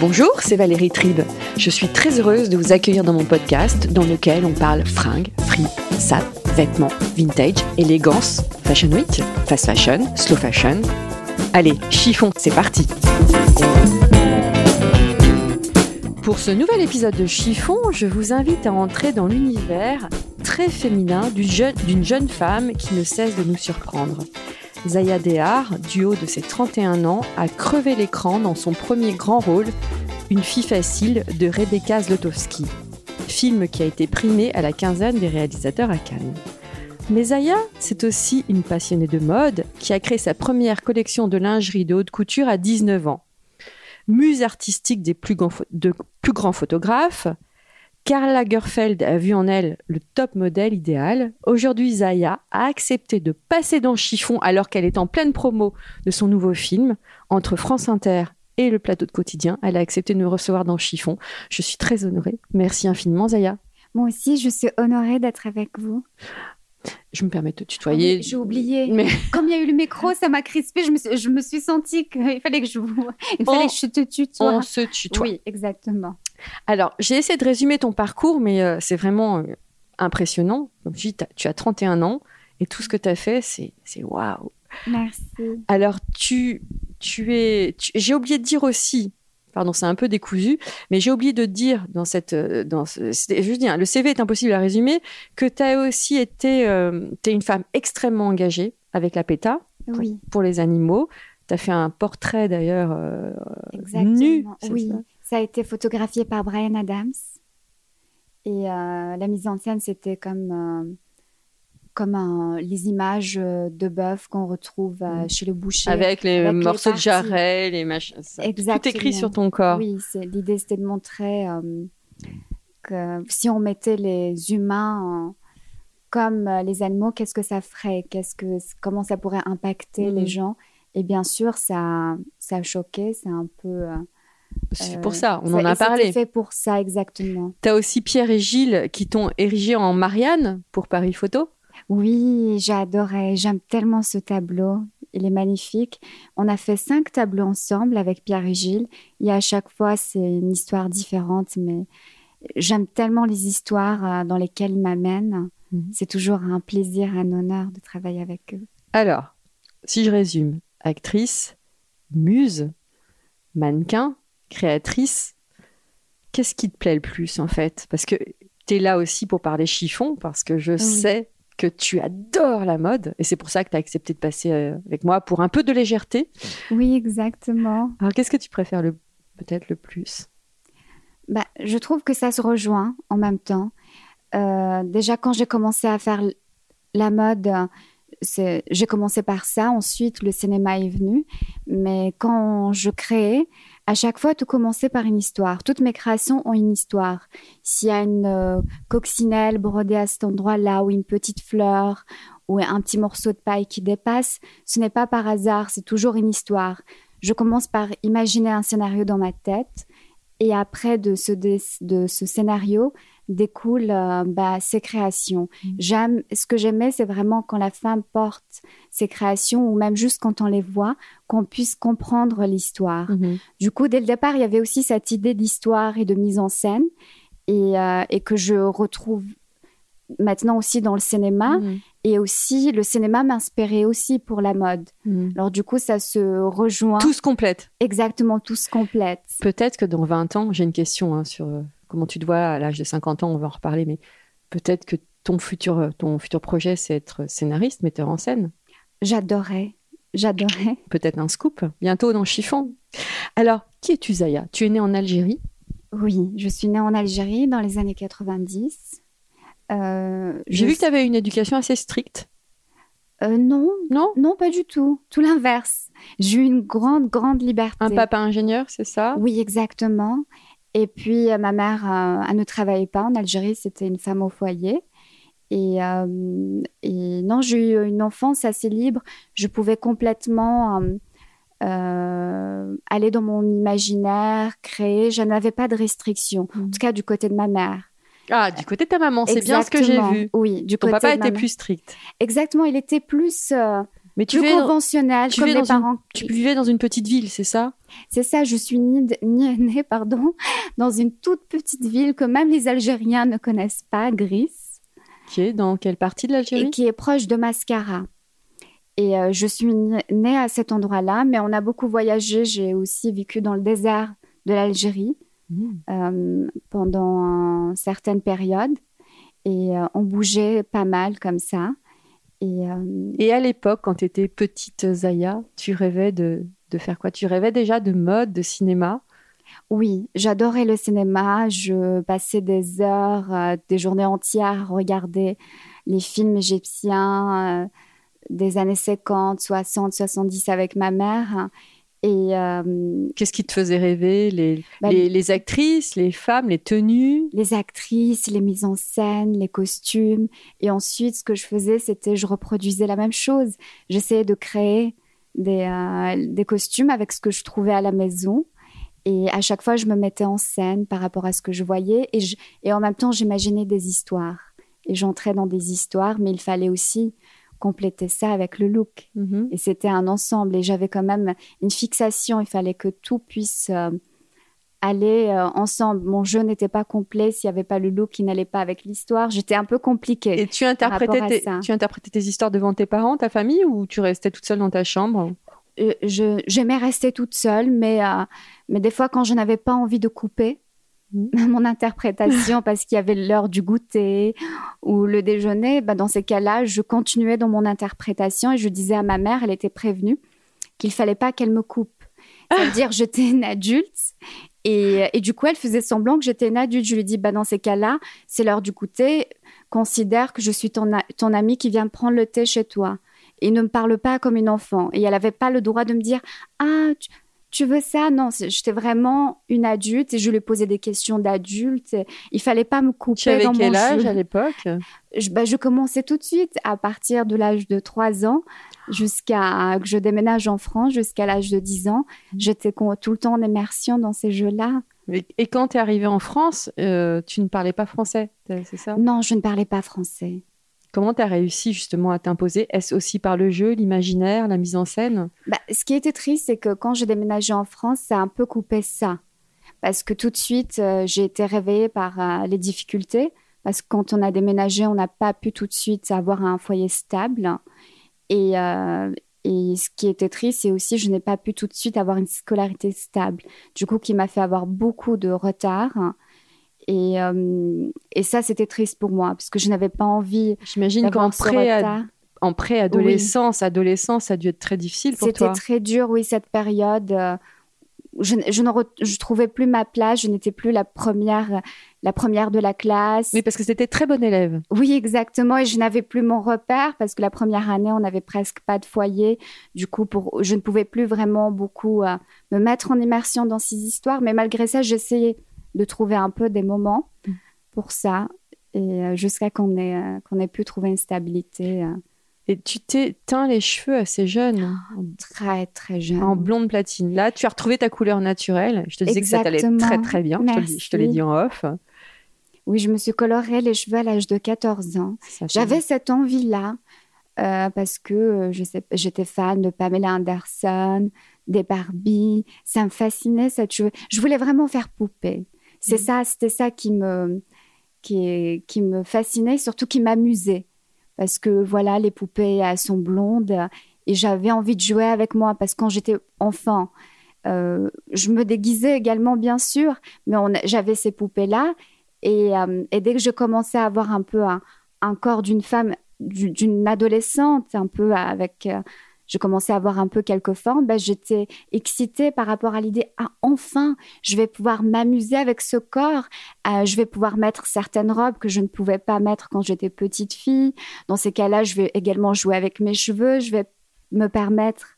Bonjour, c'est Valérie Tribe. Je suis très heureuse de vous accueillir dans mon podcast dans lequel on parle fringues, free, sap, vêtements, vintage, élégance, fashion week, fast fashion, slow fashion. Allez, chiffon, c'est parti Pour ce nouvel épisode de Chiffon, je vous invite à entrer dans l'univers très féminin d'une jeune femme qui ne cesse de nous surprendre. Zaya Dehar, du haut de ses 31 ans, a crevé l'écran dans son premier grand rôle, Une fille facile de Rebecca Zlotowski, film qui a été primé à la quinzaine des réalisateurs à Cannes. Mais Zaya, c'est aussi une passionnée de mode qui a créé sa première collection de lingerie de haute couture à 19 ans. Muse artistique des plus grands, de plus grands photographes, Karl Lagerfeld a vu en elle le top modèle idéal. Aujourd'hui, Zaya a accepté de passer dans chiffon alors qu'elle est en pleine promo de son nouveau film. Entre France Inter et le plateau de quotidien, elle a accepté de me recevoir dans le chiffon. Je suis très honorée. Merci infiniment, Zaya. Moi aussi, je suis honorée d'être avec vous. Je me permets de te Ah tutoyer. J'ai oublié. Mais Comme il y a eu le micro, ça m'a crispé. Je me suis, je me suis sentie qu'il fallait que je vous, il fallait On- que je te tutoie. on se tutoie. Oui, exactement. Alors, j'ai essayé de résumer ton parcours, mais euh, c'est vraiment euh, impressionnant. Comme je dis, t'as- tu as 31 ans et tout ce que tu as fait, c'est c'est waouh. Merci. Alors, tu, tu es. j'ai oublié de dire aussi, pardon, c'est un peu décousu, mais j'ai oublié de dire dans cette. euh, Dans ce, je dis, hein, le CV est impossible à résumer, que tu as aussi été. tu es une femme extrêmement engagée avec la PETA pour, Oui, pour les animaux. Tu as fait un portrait d'ailleurs euh, nu. oui, ça ça a été photographié par Brian Adams. Et euh, la mise en scène, c'était comme, euh, comme un- les images euh, de bœuf qu'on retrouve euh, Mm. chez le boucher. Avec les avec les morceaux de jarret, les machins. Tout écrit sur ton corps. Oui, c'est- l'idée c'était de montrer euh, que si on mettait les humains comme les animaux, qu'est-ce que ça ferait? Qu'est-ce que, Comment ça pourrait impacter les gens? Et bien sûr, ça, ça a choqué, c'est un peu. C'est pour ça, on ça- en a parlé. fait pour ça, exactement. Tu as aussi Pierre et Gilles qui t'ont érigé en Marianne pour Paris Photo. Oui, j'adorais. J'aime tellement ce tableau. Il est magnifique. On a fait cinq tableaux ensemble avec Pierre et Gilles. Et à chaque fois, c'est une histoire différente. Mais j'aime tellement les histoires euh, dans lesquelles ils m'amènent. Mhm. C'est toujours un plaisir, un honneur de travailler avec eux. Alors, si je résume, actrice, muse, mannequin, créatrice, qu'est-ce qui te plaît le plus en fait? Parce que tu es là aussi pour parler chiffon, parce que je sais que tu adores la mode, et c'est pour ça que tu as accepté de passer euh, avec moi pour un peu de légèreté. Oui, exactement. Alors, qu'est-ce que tu préfères le peut-être le plus? Bah, je trouve que ça se rejoint en même temps. Euh, déjà, quand j'ai commencé à faire la mode, c'est- j'ai commencé par ça. Ensuite, le cinéma est venu. Mais quand je créais, à chaque fois, tout commençait par une histoire. Toutes mes créations ont une histoire. S'il y a une euh, coccinelle brodée à cet endroit-là, ou une petite fleur, ou un petit morceau de paille qui dépasse, ce n'est pas par hasard, c'est toujours une histoire. Je commence par imaginer un scénario dans ma tête. Et après de ce, de ce scénario découlent euh, bah, ses créations. Mm. J'aime, ce que j'aimais, c'est vraiment quand la femme porte ses créations, ou même juste quand on les voit, qu'on puisse comprendre l'histoire. Du coup, dès le départ, il y avait aussi cette idée d'histoire et de mise en scène, et, euh, et que je retrouve maintenant aussi dans le cinéma. Mhm. Et aussi, le cinéma m'inspirait aussi pour la mode. Alors du coup, ça se rejoint. Tout se complète. Exactement, tout se complète. Peut-être que dans 20 ans, j'ai une question hein, sur euh, comment tu te vois à l'âge de 50 ans, on va en reparler, mais peut-être que ton futur, euh, ton futur projet, c'est être scénariste, metteur en scène. J'adorais. J'adorais. Peut-être un scoop, bientôt dans Chiffon. Alors, qui es-tu, Zaya? Tu es née en Algérie? Oui, je suis née en Algérie dans les années 90. Euh, J'ai je- vu que tu avais une éducation assez stricte. Euh, non, Non? Non, pas du tout. Tout l'inverse. J'ai eu une grande, grande liberté. Un papa ingénieur, c'est ça? Oui, exactement. Et puis, euh, ma mère, euh, elle ne travaillait pas en Algérie, c'était une femme au foyer. Et, euh, et non, j'ai eu une enfance assez libre. Je pouvais complètement euh, euh, aller dans mon imaginaire, créer. Je n'avais pas de restrictions, en Mhm. tout cas du côté de ma mère. Ah, du côté de ta maman, c'est bien ce que j'ai vu. Oui, du Ton côté papa de ma était mère. plus strict. Exactement, il était plus, Mais tu plus conventionnel, tu comme une- parents. tu vivais dans une petite ville, c'est ça? C'est ça, je suis née, pardon, dans une toute petite ville que même les Algériens ne connaissent pas, Gris, Qui est dans quelle partie de et l'Algérie qui est proche de Mascara. Et euh, je suis née- à cet endroit-là, mais on a beaucoup voyagé. J'ai aussi vécu dans le désert de l'Algérie Mhm. euh, pendant certaines périodes. Et euh, on bougeait pas mal comme ça. Et euh, Et à l'époque, quand tu étais petite Zaya, tu rêvais de, de faire quoi? Tu rêvais déjà de mode, de cinéma? Oui, j'adorais le cinéma. Je passais des heures, euh, des journées entières à regarder les films égyptiens euh, des années 50, 60, 70 avec ma mère. Et euh, Qu'est-ce qui te faisait rêver? Les, Bah, les, les actrices, les femmes, les tenues? Les actrices, les mises en scène, les costumes. Et ensuite, ce que je faisais, c'était je reproduisais la même chose. J'essayais de créer des, euh, des costumes avec ce que je trouvais à la maison. Et à chaque fois, je me mettais en scène par rapport à ce que je voyais. Et, je- et en même temps, j'imaginais des histoires. Et j'entrais dans des histoires, mais il fallait aussi compléter ça avec le look. Mhm. Et c'était un ensemble. Et j'avais quand même une fixation. Il fallait que tout puisse euh, aller euh, ensemble. Mon jeu n'était pas complet s'il n'y avait pas le look qui n'allait pas avec l'histoire. J'étais un peu compliquée. Et tu interprétais, tes, tu interprétais tes histoires devant tes parents, ta famille, ou tu restais toute seule dans ta chambre? Euh, J'aimais rester toute seule, mais, euh, mais des fois, quand je n'avais pas envie de couper. mon interprétation parce qu'il y avait l'heure du goûter ou le déjeuner, bah, dans ces cas-là, je continuais dans mon interprétation et je disais à ma mère, elle était prévenue, qu'il fallait pas qu'elle me coupe. C'est-à-dire, j'étais une adulte et, et du coup, elle faisait semblant que j'étais une adulte. Je lui dis, bah, dans ces cas-là, c'est l'heure du goûter. Considère que je suis ton, ton amie qui vient prendre le thé chez toi. Et ne me parle pas comme une enfant. Et elle n'avait pas le droit de me dire, ah, tu, tu veux ça? Non, j'étais vraiment une adulte et je lui posais des questions d'adulte. Il fallait pas me couper Tu avais dans quel mon âge jeu. à l'époque? Je, bah, je commençais tout de suite à partir de l'âge de 3 ans jusqu'à que je déménage en France jusqu'à l'âge de 10 ans. Mmh. J'étais tout le temps en immersion dans ces jeux-là. Et, et quand tu es arrivée en France, euh, tu ne parlais pas français, c'est ça? Non, je ne parlais pas français. Comment tu as réussi justement à t'imposer? Est-ce aussi par le jeu, l'imaginaire, la mise en scène? Bah, ce qui était triste, c'est que quand j'ai déménagé en France, ça a un peu coupé ça. Parce que tout de suite, euh, j'ai été réveillée par euh, les difficultés. Parce que quand on a déménagé, on n'a pas pu tout de suite avoir un foyer stable. Et, euh, et ce qui était triste, c'est aussi je n'ai pas pu tout de suite avoir une scolarité stable. Du coup, qui m'a fait avoir beaucoup de retard. Et, euh, et ça, c'était triste pour moi, parce que je n'avais pas envie J'imagine qu'en pré- en préadolescence, adolescence, ça a dû être très difficile pour C'était toi. très dur, oui, cette période. euh, Je, je ne je trouvais plus ma place, je n'étais plus la première, la première de la classe. Oui, parce que c'était très bon élève. Oui, exactement. Et je n'avais plus mon repère parce que la première année, on n'avait presque pas de foyer. Du coup, pour, je ne pouvais plus vraiment beaucoup euh, me mettre en immersion dans ces histoires. Mais malgré ça, j'essayais de trouver un peu des moments Mm. pour ça. Et euh, jusqu'à qu'on ait, euh, qu'on ait pu trouver une stabilité euh, Et tu t'es teint les cheveux assez jeune, très, très jeune. en blonde platine. Là, tu as retrouvé ta couleur naturelle. Je te disais que ça t'allait très très bien. Je te, je l'ai dit en off. Oui, je me suis coloré les cheveux à l'âge de 14 ans. J'avais cette envie-là euh, parce que j'étais fan de Pamela Anderson, des Barbie. Ça me fascinait cette cheveux. Je voulais vraiment faire poupée. C'est Mhm. ça, c'était ça qui me, qui, qui me fascinait, surtout qui m'amusait. Parce que voilà, les poupées elles sont blondes et j'avais envie de jouer avec moi parce que quand j'étais enfant, euh, je me déguisais également, bien sûr, mais j'avais ces poupées-là. Et, euh, et dès que je commençais à avoir un peu un, un corps d'une femme, du- d'une adolescente, un peu avec. euh, je commençais à avoir un peu quelques formes, ben, j'étais excitée par rapport à l'idée, ah, enfin, je vais pouvoir m'amuser avec ce corps, euh, je vais pouvoir mettre certaines robes que je ne pouvais pas mettre quand j'étais petite fille. Dans ces cas-là, je vais également jouer avec mes cheveux, je vais me permettre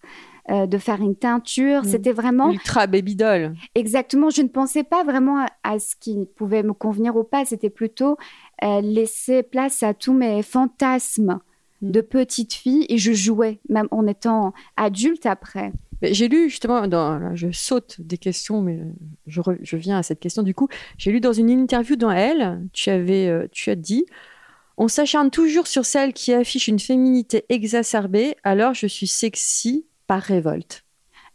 euh, de faire une teinture. Mm. C'était vraiment... Ultra baby doll. Exactement. Je ne pensais pas vraiment à, ce qui pouvait me convenir ou pas. C'était plutôt euh, laisser place à tous mes fantasmes. De petite fille et je jouais, même en étant adulte après. J'ai lu justement, dans, je saute des questions, mais je, je, viens à cette question du coup. J'ai lu dans une interview dans Elle, tu, avais, euh, tu as dit On s'acharne toujours sur celle qui affiche une féminité exacerbée, alors je suis sexy par révolte.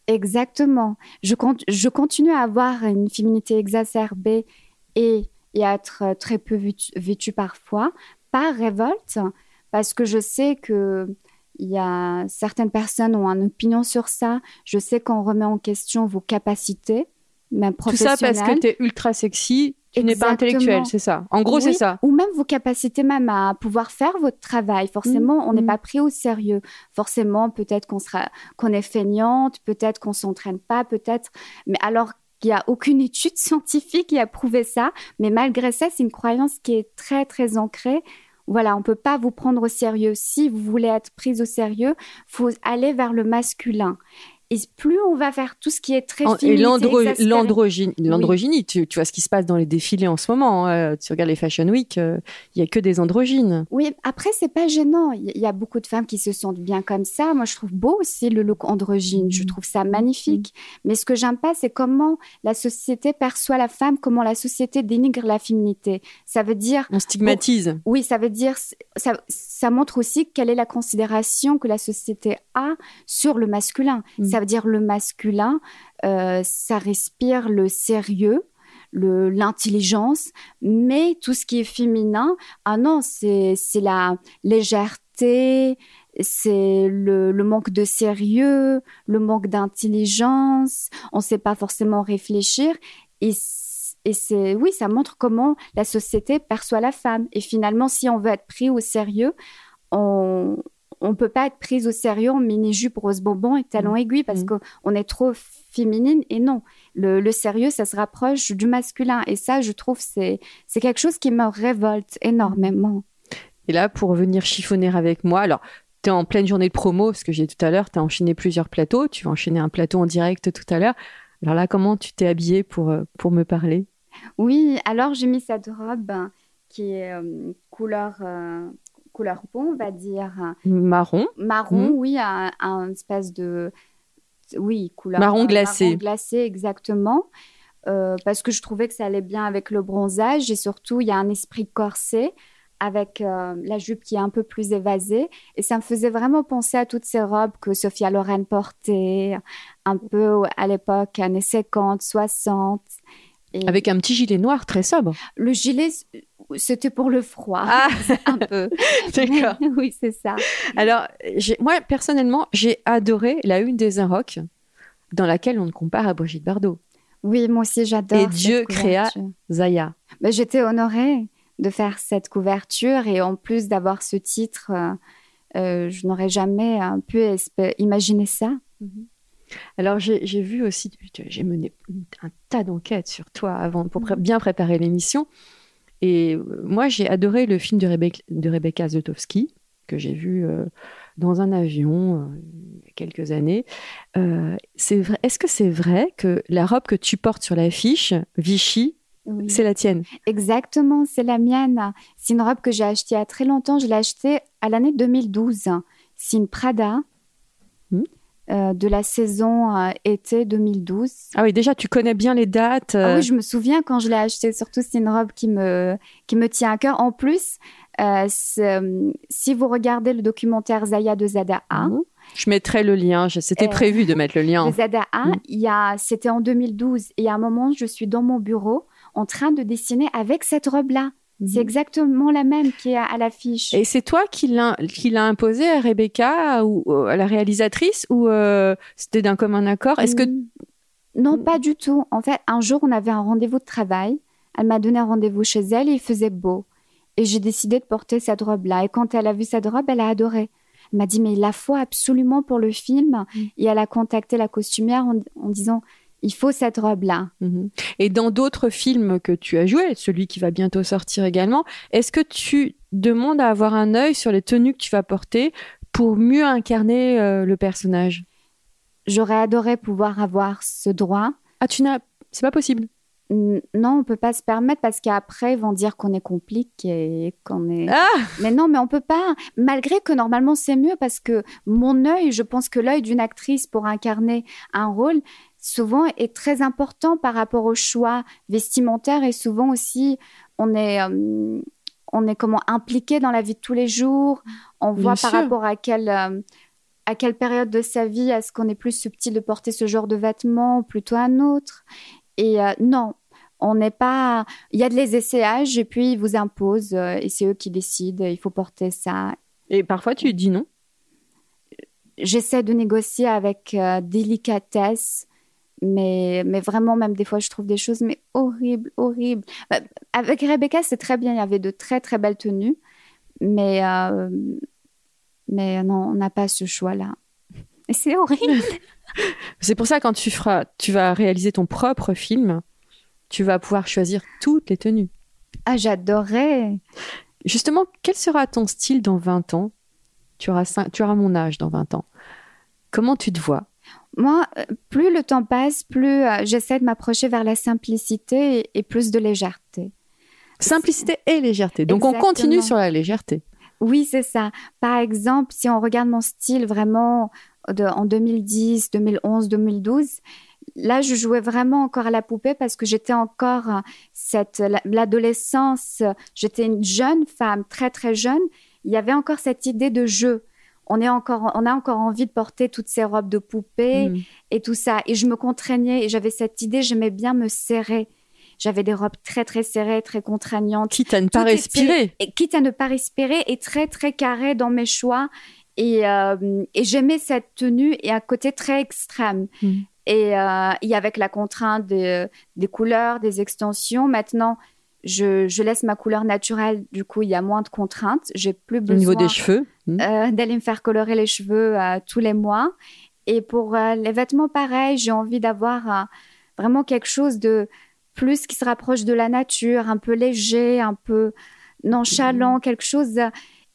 Exactement. Je, je continue à avoir une féminité exacerbée et, et à être très peu vêtue parfois par révolte, parce que je sais que il y a certaines personnes ont une opinion sur ça. Je sais qu'on remet en question vos capacités, même professionnelles. Tout ça parce que tu es ultra sexy, tu n'es pas intellectuel, c'est ça. En gros, c'est ça. Ou même vos capacités même à pouvoir faire votre travail. Forcément, on n'est mm. pas pris au sérieux. Forcément, peut-être qu'on sera, qu'on est feignante, peut-être qu'on s'entraîne pas, peut-être. Mais alors qu'il n'y a aucune étude scientifique qui a prouvé ça. Mais malgré ça, c'est une croyance qui est très, très ancrée. Voilà, on peut pas vous prendre au sérieux. Si vous voulez être prise au sérieux, faut aller vers le masculin. Et plus on va faire tout ce qui est très Et l'androgynie, tu, vois ce qui se passe dans les défilés en ce moment. Hein. tu regardes les Fashion Week, euh, il y a que des androgynes. Oui, après, c'est pas gênant. Il y, a beaucoup de femmes qui se sentent bien comme ça. Moi, je trouve beau aussi le look androgyne. Je mm. trouve ça magnifique. Mm. Mais ce que j'aime pas, c'est comment la société perçoit la femme, comment la société dénigre la féminité. Ça veut dire... On stigmatise. oui, ça veut dire... Ça, ça montre aussi quelle est la considération que la société a sur le masculin. Mm. Ça veut dire le masculin, euh, ça respire le sérieux, l'intelligence, mais tout ce qui est féminin, ah non, c'est la légèreté, c'est le, manque de sérieux, le manque d'intelligence, on ne sait pas forcément réfléchir. Et, et c'est oui, ça montre comment la société perçoit la femme. Et finalement, si on veut être pris au sérieux, on, on peut pas être prise au sérieux en mini-jupe rose bonbon et talons mmh. aiguilles parce mmh. qu'on est trop féminine. Et non, le, sérieux, ça se rapproche du masculin. Et ça, je trouve, c'est c'est quelque chose qui me révolte énormément. Et là, pour venir chiffonner avec moi, alors, tu es en pleine journée de promo, ce que j'ai dit tout à l'heure, tu as enchaîné plusieurs plateaux. Tu vas enchaîner un plateau en direct tout à l'heure. Alors là, comment tu t'es habillée pour, euh, pour me parler? Oui, alors j'ai mis cette robe qui est euh, couleur euh, couleur peau, on va dire. Marron. Marron, mmh. oui, un, espèce de. Oui, couleur. Marron glacé. Marron glacé, exactement. Euh, parce que je trouvais que ça allait bien avec le bronzage et surtout, il y a un esprit corsé avec euh, la jupe qui est un peu plus évasée. Et ça me faisait vraiment penser à toutes ces robes que Sophia Loren portait, un peu à l'époque, années 50, 60. Avec un petit gilet noir très sobre. Le gilet, c'était pour le froid, ah. un peu. D'accord. oui, c'est ça. Alors, moi, personnellement, j'ai adoré la une des Inrocks, dans laquelle on ne compare à Brigitte Bardot. Oui, moi aussi, j'adore. Et Dieu créa Zaya. Mais J'étais honorée de faire cette couverture et en plus d'avoir ce titre, euh, euh, je n'aurais jamais pu imaginer ça. Mhm. Alors, j'ai vu aussi, j'ai mené un tas d'enquêtes sur toi avant pour bien préparer l'émission. Et euh, moi, j'ai adoré le film de, Rebecca Zlotowski, que j'ai vu euh, dans un avion euh, il y a quelques années. c'est vrai, est-ce que c'est vrai que la robe que tu portes sur l'affiche, Vichy, c'est la tienne? Exactement, c'est la mienne. C'est une robe que j'ai achetée il y a très longtemps. Je l'ai achetée à l'année 2012. C'est une Prada. Euh, de la saison euh, été 2012. Ah oui, déjà, tu connais bien les dates. Ah oui, euh. je me souviens quand je l'ai acheté. Surtout, c'est une robe qui me, qui me tient à cœur. En plus, si vous regardez le documentaire Zaya de Zada A, mhm. Je mettrai le lien. C'était prévu de mettre le lien. Zada A, mhm. c'était en 2012. Et à un moment, je suis dans mon bureau en train de dessiner avec cette robe-là. C'est mhm. exactement la même qui est à, l'affiche. Et c'est toi qui l'a imposé à Rebecca ou à la réalisatrice ou euh, c'était d'un commun accord? Est-ce que non, pas du tout. En fait, un jour, on avait un rendez-vous de travail. Elle m'a donné un rendez-vous chez elle et il faisait beau. Et j'ai décidé de porter cette robe-là. Et quand elle a vu cette robe, elle a adoré. Elle m'a dit, mais il la faut absolument pour le film. Mm. Et elle a contacté la costumière en, en disant, il faut cette robe-là. Mhm. Et dans d'autres films que tu as joué, celui qui va bientôt sortir également, est-ce que tu demandes à avoir un œil sur les tenues que tu vas porter pour mieux incarner euh, le personnage? J'aurais adoré pouvoir avoir ce droit. Ah, tu n'as, c'est pas possible. Non, on peut pas se permettre parce qu'après ils vont dire qu'on est compliqué, qu'on est. Ah, Mais non, mais on peut pas. Malgré que normalement c'est mieux parce que mon œil, je pense que l'œil d'une actrice pour incarner un rôle, souvent est très important par rapport au choix vestimentaire et souvent aussi on est euh, on est comment impliqué dans la vie de tous les jours. On Bien voit sûr. par rapport à quelle euh, à quelle période de sa vie est-ce qu'on est plus subtil de porter ce genre de vêtements ou plutôt un autre. Et euh, non, on n'est pas. Il y a de les essayages et puis ils vous imposent et c'est eux qui décident. Il faut porter ça. et parfois tu dis non? J'essaie de négocier avec délicatesse, mais, mais vraiment, même des fois, je trouve des choses mais horribles, horribles. Euh, Avec Rebecca, c'est très bien. Il y avait de très, très belles tenues, mais, euh, mais non, on n'a pas ce choix-là. Et c'est horrible. C'est pour ça quand tu feras, tu vas réaliser ton propre film, tu vas pouvoir choisir toutes les tenues. Ah, j'adorais. Justement, quel sera ton style dans 20 ans? Tu auras, tu auras mon âge dans 20 ans. Comment tu te vois? Moi, euh, plus le temps passe, plus euh, j'essaie de m'approcher vers la simplicité et, et plus de légèreté. Simplicité et légèreté. Donc on continue sur la légèreté. Oui, c'est ça. Par exemple, si on regarde mon style vraiment de- en 2010, 2011, 2012, là, je jouais vraiment encore à la poupée parce que j'étais encore euh, cette la- l'adolescence. J'étais une jeune femme, très très jeune. Il y avait encore cette idée de jeu. On est encore, on a encore envie de porter toutes ces robes de poupée Mm. et tout ça. Et je me contraignais et j'avais cette idée, j'aimais bien me serrer. J'avais des robes très très serrées, très contraignantes Quitte à ne pas Tout était- respirer. et quitte à ne pas respirer, et très très carré dans mes choix. Et, euh, et j'aimais cette tenue et un côté très extrême. Mm. Et, euh, et avec la contrainte des, des couleurs, des extensions, maintenant, je, je laisse ma couleur naturelle. Du coup, il y a moins de contraintes. J'ai plus Au besoin niveau des cheveux. Mm. euh, d'aller me faire colorer les cheveux euh, tous les mois. Et pour euh, les vêtements, pareil, j'ai envie d'avoir vraiment quelque chose de plus qui se rapproche de la nature, un peu léger, un peu nonchalant, quelque chose.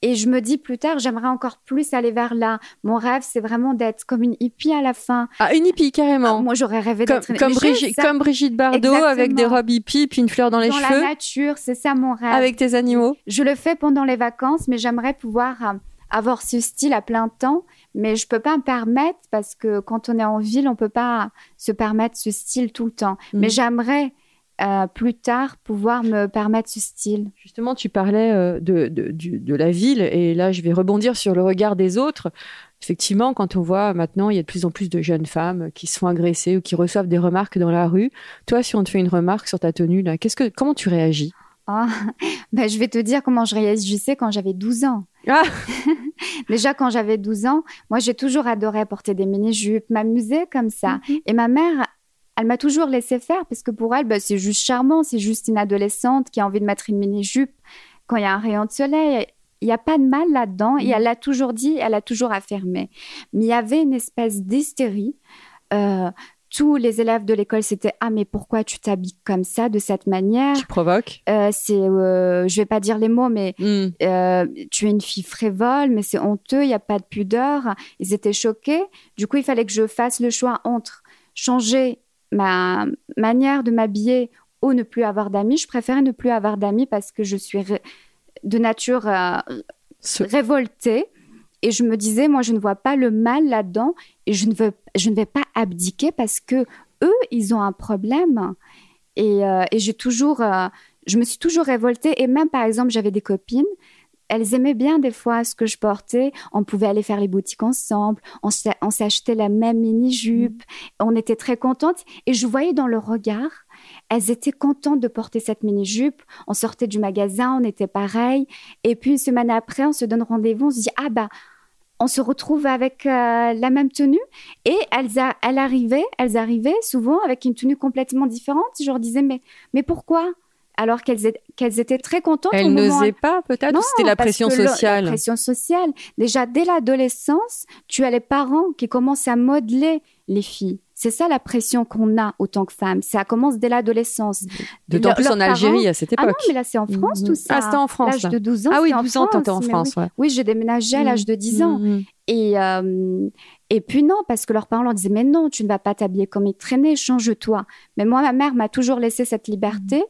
Et je me dis plus tard, j'aimerais encore plus aller vers là. Mon rêve, c'est vraiment d'être comme une hippie à la fin. Ah, une hippie carrément. Ah, moi, j'aurais rêvé comme, d'être une- comme ça comme Brigitte Bardot avec des robes hippies puis une fleur dans les dans cheveux la nature, c'est ça mon rêve. avec tes animaux. Je le fais pendant les vacances, mais j'aimerais pouvoir euh, avoir ce style à plein temps. Mais je peux pas me permettre parce que quand on est en ville, on peut pas se permettre ce style tout le temps. Mm. Mais j'aimerais plus tard pouvoir me permettre ce style. Justement, tu parlais euh, de, de, la ville, et là, je vais rebondir sur le regard des autres. Effectivement, quand on voit maintenant, il y a de plus en plus de jeunes femmes qui se font agresser ou qui reçoivent des remarques dans la rue. Toi, si on te fait une remarque sur ta tenue, là, qu'est-ce que, comment tu réagis? Ah, ben, je vais te dire comment je réagissais quand j'avais 12 ans. Ah Déjà, quand j'avais 12 ans, moi, j'ai toujours adoré porter des mini-jupes, m'amuser comme ça. Et ma mère, elle m'a toujours laissé faire parce que pour elle, ben, c'est juste charmant, c'est juste une adolescente qui a envie de mettre une mini-jupe quand il y a un rayon de soleil. Il n'y a pas de mal là-dedans. Et elle l'a toujours dit, elle a toujours affirmé. Mais il y avait une espèce d'hystérie. Euh, tous les élèves de l'école, c'était Ah, mais pourquoi tu t'habilles comme ça, de cette manière Tu provoques Euh, C'est, euh, je vais pas dire les mots, mais euh, tu es une fille frévole, mais c'est honteux, il n'y a pas de pudeur. Ils étaient choqués. Du coup, il fallait que je fasse le choix entre changer ma manière de m'habiller ou ne plus avoir d'amis. Je préférais ne plus avoir d'amis parce que je suis de nature euh, Ce- révoltée. Et je me disais, moi, je ne vois pas le mal là-dedans et je ne, veux, je ne vais pas abdiquer parce que eux, ils ont un problème. Et, euh, et j'ai toujours, euh, je me suis toujours révoltée. Et même, par exemple, j'avais des copines, elles aimaient bien des fois ce que je portais. On pouvait aller faire les boutiques ensemble, on s'a- on s'achetait la même mini-jupe, on était très contentes. Et je voyais dans leur regard, elles étaient contentes de porter cette mini-jupe. On sortait du magasin, on était pareil. Et puis, une semaine après, on se donne rendez-vous, on se dit, ah bah, on se retrouve avec euh, la même tenue. Et elles, a- elles arrivaient, elles arrivaient souvent avec une tenue complètement différente. Je leur disais, mais, mais pourquoi? Alors qu'elles étaient, très contentes. Elles n'osaient pas, peut-être? C'était la pression sociale. la pression sociale. Déjà, dès l'adolescence, tu as les parents qui commencent à modeler les filles. C'est ça la pression qu'on a autant que femme. Ça commence dès l'adolescence. D'autant plus en Algérie à cette époque. Ah non, mais là, c'est en France tout ça. Ah, c'était en France. L'âge de 12 ans. Ah oui, 12 ans, t'étais en France. Oui, oui j'ai déménagé à l'âge de 10 ans. Et, euh, et puis non, parce que leurs parents leur disaient, mais non, tu ne vas pas t'habiller comme ils traînaient, change-toi. Mais moi, ma mère m'a toujours laissé cette liberté.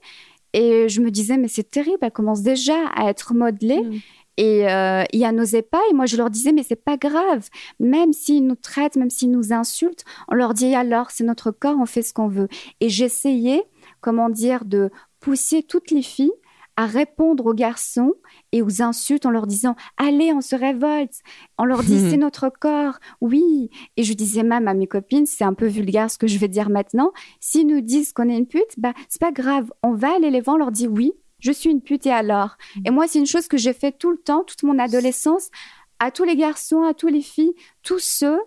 Et je me disais, mais c'est terrible, elle commence déjà à être modelée. Mm. Et euh, ils n'osaient pas. Et moi, je leur disais, mais c'est pas grave. Même s'ils nous traitent, même s'ils nous insultent, on leur dit, alors, c'est notre corps, on fait ce qu'on veut. Et j'essayais, comment dire, de pousser toutes les filles à répondre aux garçons et aux insultes en leur disant Allez, on se révolte. On leur dit C'est notre corps. Oui. Et je disais même à mes copines C'est un peu vulgaire ce que je vais dire maintenant. S'ils nous disent qu'on est une pute, bah, c'est pas grave. On va aller les voir, on leur dit Oui, je suis une pute et alors? Et moi, c'est une chose que j'ai fait tout le temps, toute mon adolescence, à tous les garçons, à tous les filles, tous ceux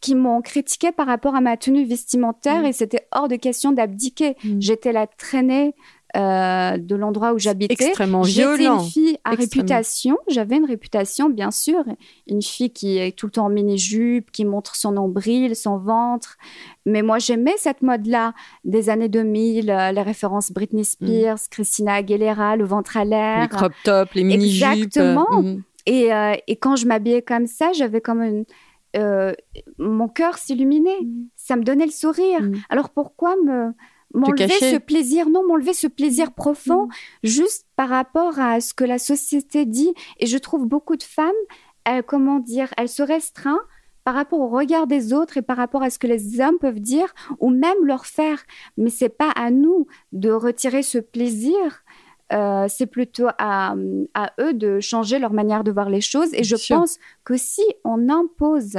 qui m'ont critiqué par rapport à ma tenue vestimentaire mm. et c'était hors de question d'abdiquer. Mm. J'étais la traînée euh, de l'endroit où j'habitais. Extrêmement J'étais une fille à réputation. J'avais une réputation, bien sûr. Une fille qui est tout le temps en mini-jupe, qui montre son nombril, son ventre. Mais moi, j'aimais cette mode-là des années 2000, euh, les références Britney mm. Spears, Christina Aguilera, le ventre à l'air. Les crop tops, les mini-jupes. Exactement. Mm. Et, euh, et, quand je m'habillais comme ça, j'avais comme une... mon cœur s'illuminait. Mm. Ça me donnait le sourire. Alors pourquoi me m'enlever ce plaisir, non, m'enlever ce plaisir profond, mm. juste par rapport à ce que la société dit. Et je trouve beaucoup de femmes, elles, comment dire, elles se restreignent par rapport au regard des autres et par rapport à ce que les hommes peuvent dire ou même leur faire. Mais c'est pas à nous de retirer ce plaisir. Euh, c'est plutôt à, à, eux de changer leur manière de voir les choses. Et je pense que si on impose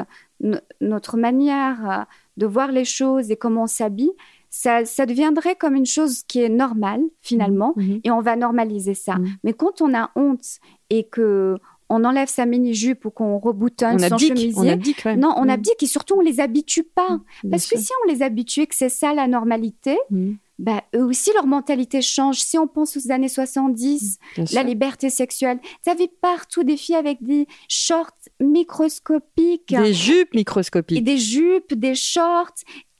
notre manière de voir les choses et comment on s'habille, ça, deviendrait comme une chose qui est normale finalement, mmh, mmh. et on va normaliser ça. Mmh. Mais quand on a honte et que on enlève sa mini-jupe ou qu'on reboutonne son chemisier. On abdique, Non, on abdique et surtout on les habitue pas. Parce que si on les habitue et que c'est ça la normalité, bah, eux aussi leur mentalité change. Si on pense aux années 70, la liberté sexuelle, tu avais partout des filles avec des shorts microscopiques. Des jupes microscopiques. Et des jupes, des shorts.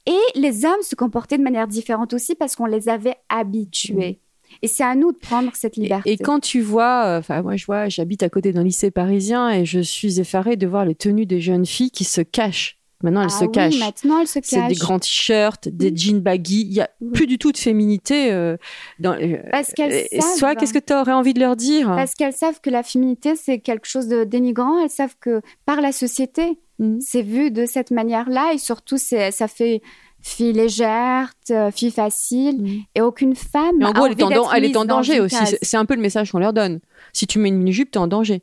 Et les hommes se comportaient de manière différente aussi parce qu'on les avait habitués. Mm. Et c'est à nous de prendre cette liberté. Et, quand tu vois, euh, enfin moi je vois, j'habite à côté d'un lycée parisien et je suis effarée de voir les tenues des jeunes filles qui se cachent. Maintenant, elles ah se oui, cachent. Maintenant, elles se cachent. C'est des grands t-shirts, des mm. jeans baggy. Il y a plus du tout de féminité. Euh, dans, euh, Parce qu'elles savent. Soit, qu'est-ce que tu aurais envie de leur dire? Parce qu'elles savent que la féminité, c'est quelque chose de dénigrant. Elles savent que par la société, Mm. C'est vu de cette manière-là et surtout, ça fait fille légère, euh, fille facile mm. et aucune femme. Mais en gros, elle, est en, danger aussi. C'est un peu le message qu'on leur donne. Si tu mets une mini-jupe, t'es en danger.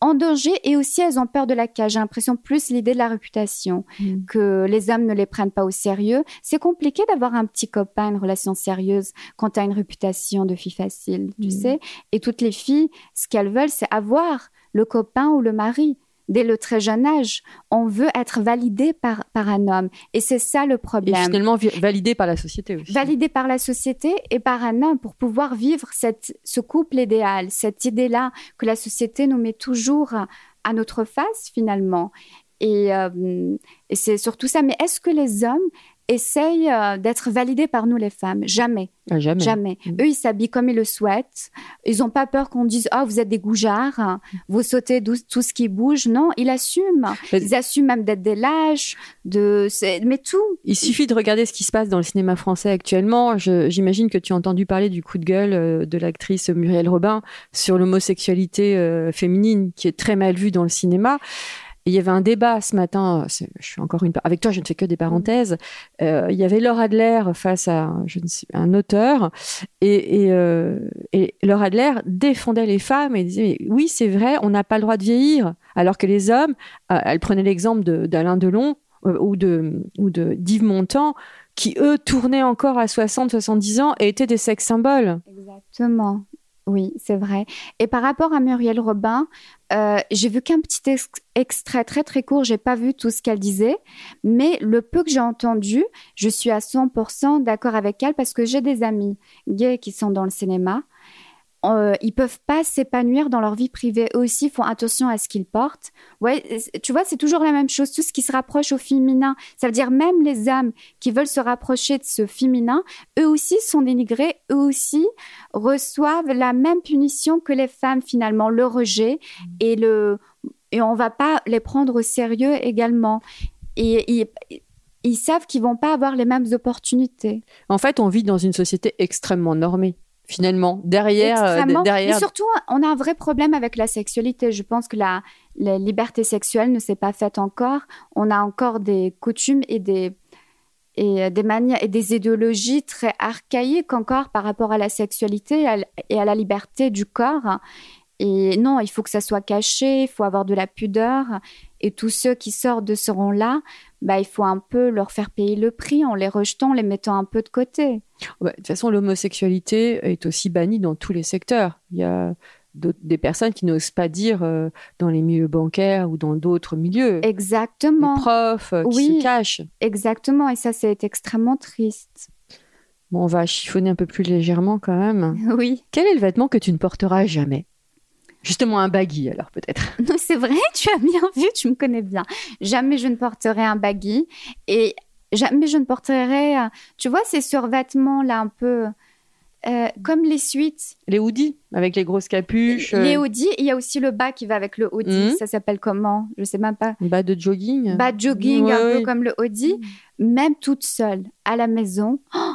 En danger et aussi elles ont peur de la cage. J'ai l'impression plus l'idée de la réputation, mm. que les hommes ne les prennent pas au sérieux. C'est compliqué d'avoir un petit copain, une relation sérieuse quand tu as une réputation de fille facile, tu sais. Et toutes les filles, ce qu'elles veulent, c'est avoir le copain ou le mari dès le très jeune âge. On veut être validé par, par un homme. Et c'est ça le problème. Et finalement, validé par la société aussi. Validé par la société et par un homme pour pouvoir vivre cette, ce couple idéal, cette idée-là que la société nous met toujours à notre face finalement. Et, euh, et c'est surtout ça. Mais est-ce que les hommes essayent euh, d'être validés par nous les femmes. Jamais. Ah, jamais. Jamais. Mm. Eux, ils s'habillent comme ils le souhaitent. Ils n'ont pas peur qu'on dise Ah, vous êtes des goujards, vous sautez tout ce qui bouge. Non, ils assument. Ils assument même d'être des lâches, de... mais tout. Il suffit de regarder ce qui se passe dans le cinéma français actuellement. J'imagine que tu as entendu parler du coup de gueule euh, de l'actrice Muriel Robin sur l'homosexualité euh, féminine qui est très mal vue dans le cinéma il y avait un débat ce matin, je suis encore une avec toi, je ne fais que des parenthèses. Euh, il y avait Laura Adler face à je ne un auteur et, euh, et Laura Adler défendait les femmes et disait oui c'est vrai, on n'a pas le droit de vieillir, alors que les hommes, euh, elle prenait l'exemple d'Alain Delon euh, ou de ou de d'Yves Montand qui eux tournaient encore à 60 70 ans et étaient des sex symboles. Exactement. Oui, c'est vrai. Et par rapport à Muriel Robin, euh, j'ai vu qu'un petit ex- extrait très très court, j'ai pas vu tout ce qu'elle disait, mais le peu que j'ai entendu, je suis à 100% d'accord avec elle parce que j'ai des amis gays qui sont dans le cinéma. Euh, ils peuvent pas s'épanouir dans leur vie privée. Eux aussi font attention à ce qu'ils portent. Ouais, tu vois, c'est toujours la même chose. Tout ce qui se rapproche au féminin, ça veut dire même les âmes qui veulent se rapprocher de ce féminin, eux aussi sont dénigrés. Eux aussi reçoivent la même punition que les femmes finalement, le rejet et le et on va pas les prendre au sérieux également. Et ils, ils savent qu'ils vont pas avoir les mêmes opportunités. En fait, on vit dans une société extrêmement normée. Finalement, derrière, euh, derrière, Mais surtout, on a un vrai problème avec la sexualité. Je pense que la, la liberté sexuelle ne s'est pas faite encore. On a encore des coutumes et des et euh, des manières et des idéologies très archaïques encore par rapport à la sexualité et à, et à la liberté du corps. Et non, il faut que ça soit caché, il faut avoir de la pudeur. Et tous ceux qui sortent de ce rang-là, bah, il faut un peu leur faire payer le prix en les rejetant, en les mettant un peu de côté. De toute façon, l'homosexualité est aussi bannie dans tous les secteurs. Il y a des personnes qui n'osent pas dire euh, dans les milieux bancaires ou dans d'autres milieux. Exactement. Les profs euh, qui Oui. se cachent. Exactement, et ça, c'est extrêmement triste. Bon, on va chiffonner un peu plus légèrement quand même. Oui. Quel est le vêtement que tu ne porteras jamais? Justement un baggy, alors peut-être. Non, c'est vrai, tu as bien vu, tu me connais bien. Jamais je ne porterai un baggy et jamais je ne porterai, euh, tu vois, ces survêtements là un peu euh, comme les suites. Les hoodies, avec les grosses capuches, Les euh, hoodies, il y a aussi le bas qui va avec le hoodie. Mhm. Ça s'appelle comment? Je sais même pas. bas de jogging? Bas de jogging, Ouais, un peu comme le hoodie. Même toute seule, à la maison, oh,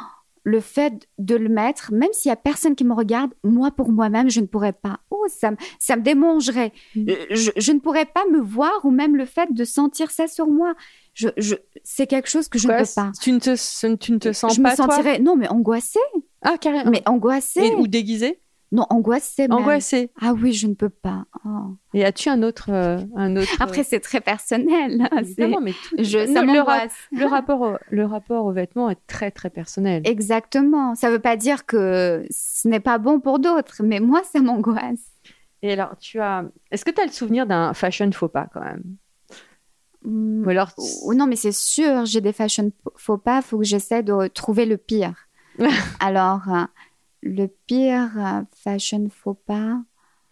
le fait de le mettre, même s'il y a personne qui me regarde, moi pour moi-même, je ne pourrais pas. Oh, ça me, ça me démangerait. Mhm. Euh, Je, je ne pourrais pas me voir ou même le fait de sentir ça sur moi. Je, je, c'est quelque chose que je Quoi, ne peux pas. Tu ne te, tu ne te sens je pas me sentirais, non, mais angoissée. Ah, carrément. Mais angoissée. Et- ou déguisé Non, angoissée. même. Angoissé. Ah oui, je ne peux pas. Oh. Et as-tu un autre, euh, un autre Après, c'est très personnel. euh, évidemment, mais tout. Je, Non, ça le, ra- le rapport, au, le rapport aux vêtements est très très personnel. Exactement. Ça ne veut pas dire que ce n'est pas bon pour d'autres, mais moi, ça m'angoisse. Et alors, tu as, est-ce que tu as le souvenir d'un fashion faux pas quand même? Hmm. Ou alors, non, mais c'est sûr, j'ai des fashion faux pas. Il faut que j'essaie de trouver le pire. Alors, euh, le pire euh, fashion faux pas?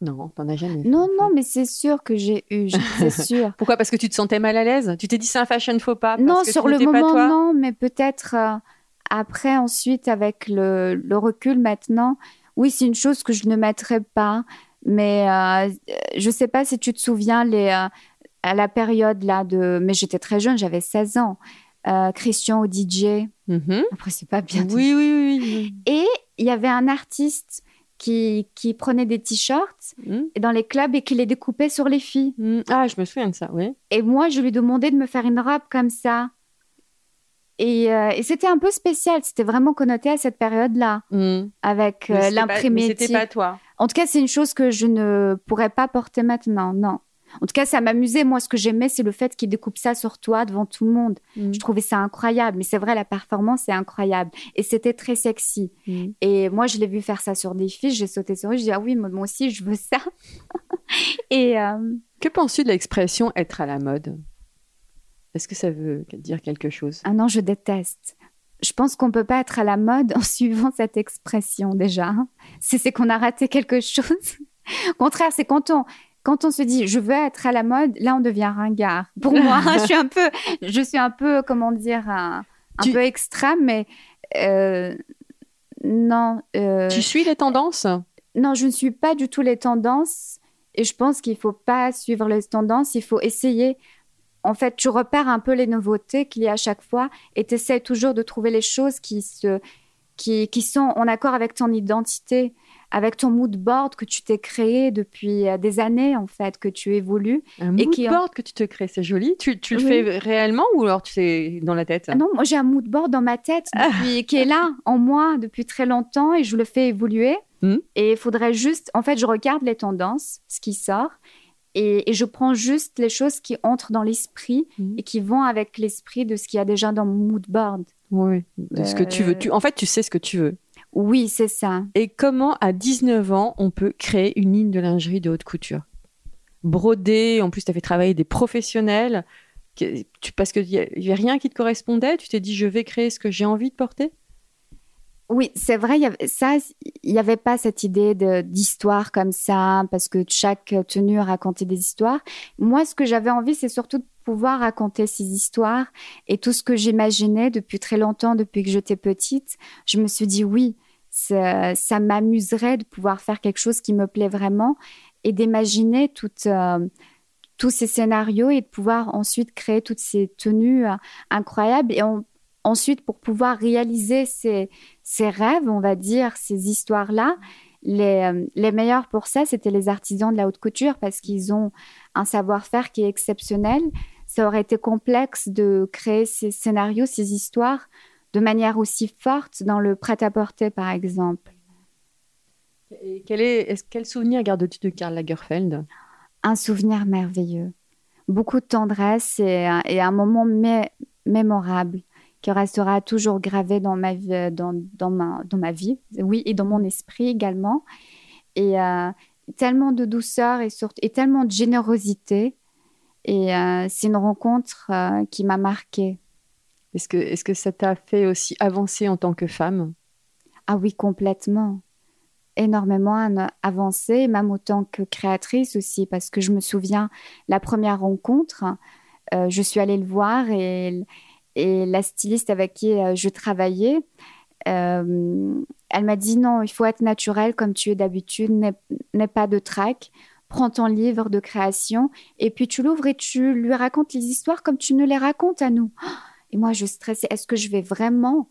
non, t'en as jamais. Non, non, mais c'est sûr que j'ai eu, c'est sûr. Pourquoi? Parce que tu te sentais mal à l'aise? Tu t'es dit c'est un fashion faux pas parce non, que sur le pas moment, non, mais peut-être euh, après, ensuite, avec le, le recul maintenant, oui, c'est une chose que je ne mettrais pas. Mais euh, je sais pas si tu te souviens, les, euh, à la période là de. Mais j'étais très jeune, j'avais 16 ans. Euh, Christian au DJ. Mhm. Après, c'est pas bien. Oui, oui, oui. oui. Et il y avait un artiste qui, qui prenait des t-shirts Mhm. dans les clubs et qui les découpait sur les filles. Mhm. Ah, je me souviens de ça, oui. Et moi, je lui demandais de me faire une robe comme ça. Et, euh, et c'était un peu spécial. C'était vraiment connoté à cette période-là, Mhm. avec euh, l'imprimé. C'était pas toi. En tout cas, c'est une chose que je ne pourrais pas porter maintenant, non. En tout cas, ça m'amusait. Moi, ce que j'aimais, c'est le fait qu'il découpe ça sur toi devant tout le monde. Mhm. Je trouvais ça incroyable. Mais c'est vrai, la performance est incroyable. Et c'était très sexy. Mhm. Et moi, je l'ai vu faire ça sur des filles. J'ai sauté sur eux. Je dis, ah oui, moi moi aussi, je veux ça. et euh, Que penses-tu de l'expression être à la mode Est-ce que ça veut dire quelque chose? Ah non, je déteste. Je pense qu'on peut pas être à la mode en suivant cette expression déjà. C'est c'est qu'on a raté quelque chose. Au contraire, c'est quand on quand on se dit je veux être à la mode, là on devient ringard. Pour moi, je suis un peu, je suis un peu, comment dire, un, un Tu- peu extrême, mais euh, non. euh, Tu suis les tendances? Non, je ne suis pas du tout les tendances et je pense qu'il faut pas suivre les tendances, il faut essayer. En fait, tu repères un peu les nouveautés qu'il y a à chaque fois et tu essaies toujours de trouver les choses qui, se, qui, qui sont en accord avec ton identité, avec ton mood board que tu t'es créé depuis euh, des années, en fait, que tu évolues. Un Et mood qui- board que tu te crées, c'est joli. Tu, tu le Oui. fais réellement ou alors tu sais dans la tête? Ah non, moi j'ai un mood board dans ma tête depuis, qui est là, en moi, depuis très longtemps et je le fais évoluer. Mhm. Et il faudrait juste, en fait, je regarde les tendances, ce qui sort, et, et je prends juste les choses qui entrent dans l'esprit Mhm. et qui vont avec l'esprit de ce qu'il y a déjà dans mon mood board. Oui, de ce que tu veux. Euh, Tu, en fait, tu sais ce que tu veux. Oui, c'est ça. Et comment, à 19 ans, on peut créer une ligne de lingerie de haute couture? Broder, en plus, tu as fait travailler des professionnels. parce qu'il n'y avait rien qui te correspondait, tu t'es dit, je vais créer ce que j'ai envie de porter? Oui, c'est vrai, il y avait, ça, il n'y avait pas cette idée d'histoire comme ça, parce que chaque tenue racontait des histoires. Moi, ce que j'avais envie, c'est surtout de pouvoir raconter ces histoires et tout ce que j'imaginais depuis très longtemps, depuis que j'étais petite. Je me suis dit, oui, ça, m'amuserait de pouvoir faire quelque chose qui me plaît vraiment et d'imaginer euh, tous ces scénarios et de pouvoir ensuite créer toutes ces tenues euh, incroyables. Et ensuite, pour pouvoir réaliser ces, rêves, on va dire, ces histoires-là, euh, les, meilleurs pour ça, c'était les artisans de la haute couture parce qu'ils ont un savoir-faire qui est exceptionnel. Ça aurait été complexe de créer ces scénarios, ces histoires de manière aussi forte dans le prêt-à-porter, par exemple. Et quel, est, quel souvenir gardes-tu de Karl Lagerfeld? Un souvenir merveilleux. Beaucoup de tendresse et, et un moment mémorable qui restera toujours gravé dans ma vie, euh, dans, dans, ma, dans ma vie, oui, et dans mon esprit également. Et euh, tellement de douceur et, surtout, et tellement de générosité. Et euh, c'est une rencontre qui m'a marquée. Est-ce que, ça t'a fait aussi avancer en tant que femme? Ah oui, complètement. Énormément avancé, même autant que créatrice aussi, parce que je me souviens, la première rencontre, je suis allée le voir et la styliste avec qui euh, je travaillais, euh, elle m'a dit non, il faut être naturel comme tu es d'habitude, n'aie pas de trac. Prends ton livre de création et puis tu l'ouvres et tu lui racontes les histoires comme tu nous les racontes à nous. Et moi, je stressais. Est-ce que je vais vraiment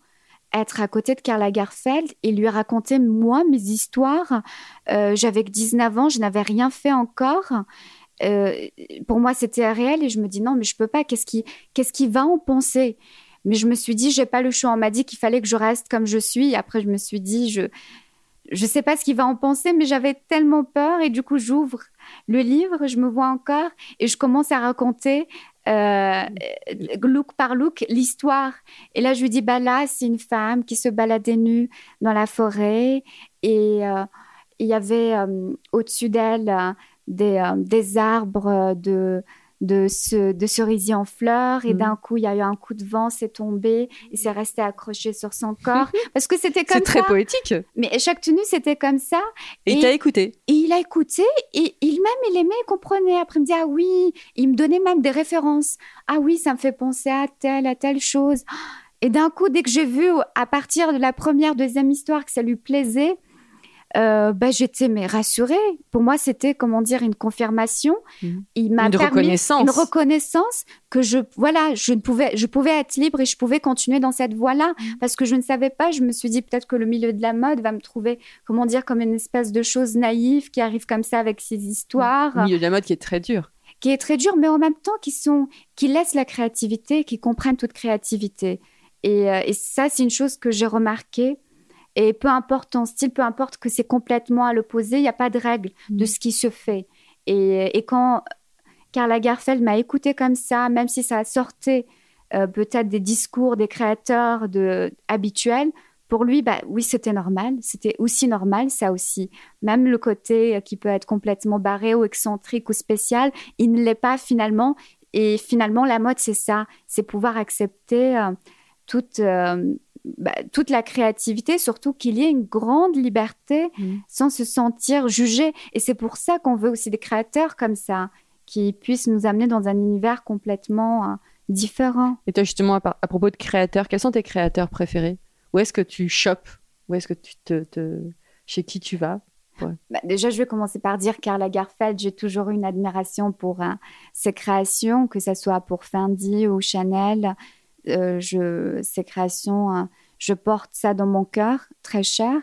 être à côté de Karl Lagerfeld et lui raconter moi mes histoires? Euh, J'avais que 19 ans, je n'avais rien fait encore. Euh, pour moi, c'était réel et je me dis non, mais je peux pas. Qu'est-ce qui, qu'est-ce qui va en penser? Mais je me suis dit, j'ai pas le choix. On m'a dit qu'il fallait que je reste comme je suis. après, je me suis dit, je, je sais pas ce qu'il va en penser, mais j'avais tellement peur et du coup, j'ouvre le livre, je me vois encore et je commence à raconter euh, look par look l'histoire. Et là, je lui dis, bah là, c'est une femme qui se baladait nue dans la forêt et euh, il y avait au-dessus d'elle euh, des, arbres de, de, ce, de cerisier en fleurs et mm. d'un coup il y a eu un coup de vent, c'est tombé et c'est resté accroché sur son corps parce que c'était comme ça. C'est très poétique. Mais chaque tenue c'était comme ça. Et, il t'a écouté. Et il a écouté et il même il aimait, il comprenait. Après il me dit ah oui, il me donnait même des références. Ah oui, ça me fait penser à telle à telle chose. Et d'un coup dès que j'ai vu à partir de la première deuxième histoire que ça lui plaisait, euh, bah, j'étais mais rassurée. Pour moi, c'était comment dire une confirmation. Mmh. Il m'a une reconnaissance, une reconnaissance que je voilà, je ne pouvais, je pouvais être libre et je pouvais continuer dans cette voie-là mmh. parce que je ne savais pas. Je me suis dit peut-être que le milieu de la mode va me trouver comment dire comme une espèce de chose naïve qui arrive comme ça avec ses histoires. Le milieu de la mode qui est très dur qui est très dur, mais en même temps qui sont, qui laissent la créativité, qui comprennent toute créativité. Et, euh, et ça, c'est une chose que j'ai remarqué et peu importe ton style, peu importe que c'est complètement à l'opposé, il n'y a pas de règle de mm. ce qui se fait. Et, quand Karl Lagerfeld m'a écouté comme ça, même si ça sortait euh, peut-être des discours des créateurs de, habituels, pour lui, bah, oui, c'était normal. C'était aussi normal, ça aussi. Même le côté qui peut être complètement barré ou excentrique ou spécial, il ne l'est pas finalement. Et finalement, la mode, c'est ça. C'est pouvoir accepter euh, toute, euh, bah, toute la créativité, surtout qu'il y ait une grande liberté mm. sans se sentir jugé. Et c'est pour ça qu'on veut aussi des créateurs comme ça, qui puissent nous amener dans un univers complètement euh, différent. Et toi, justement, à, propos de créateurs, quels sont tes créateurs préférés? Où est-ce que tu chopes? Où est-ce que tu te, Chez qui tu vas? Bah, déjà, je vais commencer par dire Karl Lagerfeld, j'ai toujours eu une admiration pour euh, ses créations, que ce soit pour Fendi ou Chanel. Euh, je, ces créations, hein, je porte ça dans mon cœur, très cher.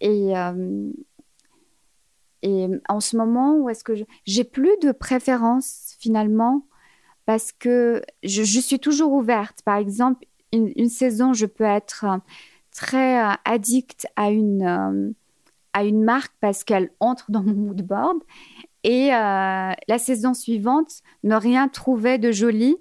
Et, euh, et en ce moment, où est-ce que j'ai plus de préférence finalement parce que je, suis toujours ouverte. Par exemple, une, saison, je peux être très euh, addict à une, à une marque parce qu'elle entre dans mon mood board. Et la saison suivante, ne rien trouver de joli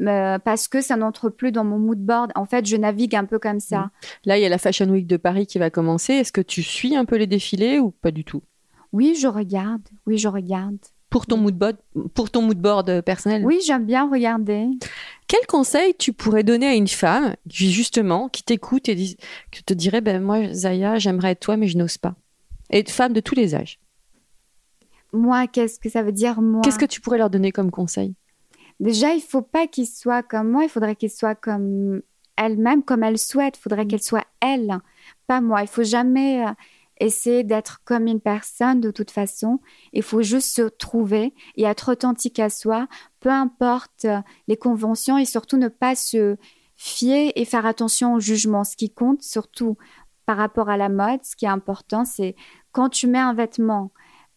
euh, parce que ça n'entre plus dans mon mood board. En fait, je navigue un peu comme ça. Mm. Là, il y a la Fashion Week de Paris qui va commencer. Est-ce que tu suis un peu les défilés ou pas du tout? Oui, je regarde. Oui, je regarde. Pour ton mood board, pour ton mood board personnel? Oui, j'aime bien regarder. Quel conseil tu pourrais donner à une femme, justement, qui t'écoute et qui te dirait, ben moi, Zaya, j'aimerais être toi, mais je n'ose pas? Et femme de tous les âges? Moi, qu'est-ce que ça veut dire moi? Qu'est-ce que tu pourrais leur donner comme conseil? Déjà, il faut pas qu'ils soient comme moi, il faudrait qu'ils soient comme elle-même, comme elle souhaite. Il faudrait qu'elle soit elle, pas moi. Il faut jamais euh, essayer d'être comme une personne de toute façon. Il faut juste se trouver et être authentique à soi, peu importe euh, les conventions et surtout ne pas se fier et faire attention au jugement. Ce qui compte, surtout par rapport à la mode, ce qui est important, c'est quand tu mets un vêtement,